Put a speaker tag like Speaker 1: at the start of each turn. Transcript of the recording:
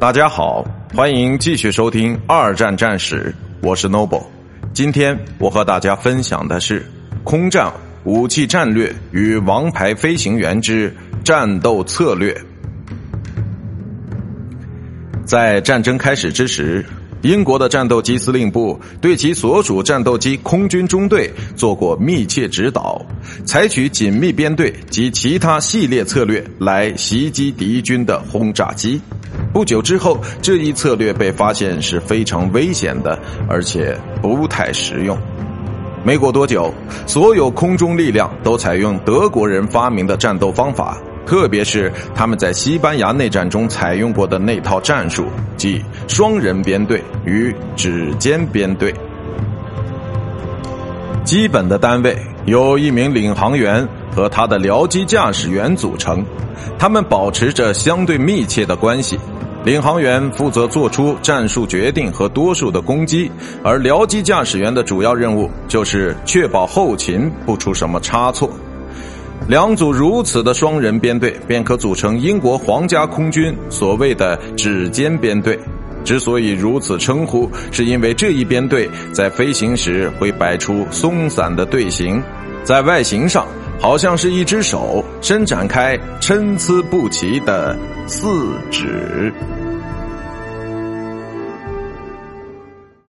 Speaker 1: 大家好，欢迎继续收听《二战战史》，我是 Noble。今天我和大家分享的是空战武器战略与王牌飞行员之战斗策略。在战争开始之时，英国的战斗机司令部对其所属战斗机空军中队做过密切指导，采取紧密编队及其他系列策略来袭击敌军的轰炸机。不久之后，这一策略被发现是非常危险的，而且不太实用。没过多久，所有空中力量都采用德国人发明的战斗方法。特别是他们在西班牙内战中采用过的那套战术，即双人编队与指尖编队。基本的单位由一名领航员和他的僚机驾驶员组成，他们保持着相对密切的关系。领航员负责做出战术决定和多数的攻击，而僚机驾驶员的主要任务就是确保后勤不出什么差错。两组如此的双人编队，便可组成英国皇家空军所谓的指尖编队。之所以如此称呼，是因为这一编队在飞行时会摆出松散的队形，在外形上好像是一只手伸展开参差不齐的四指。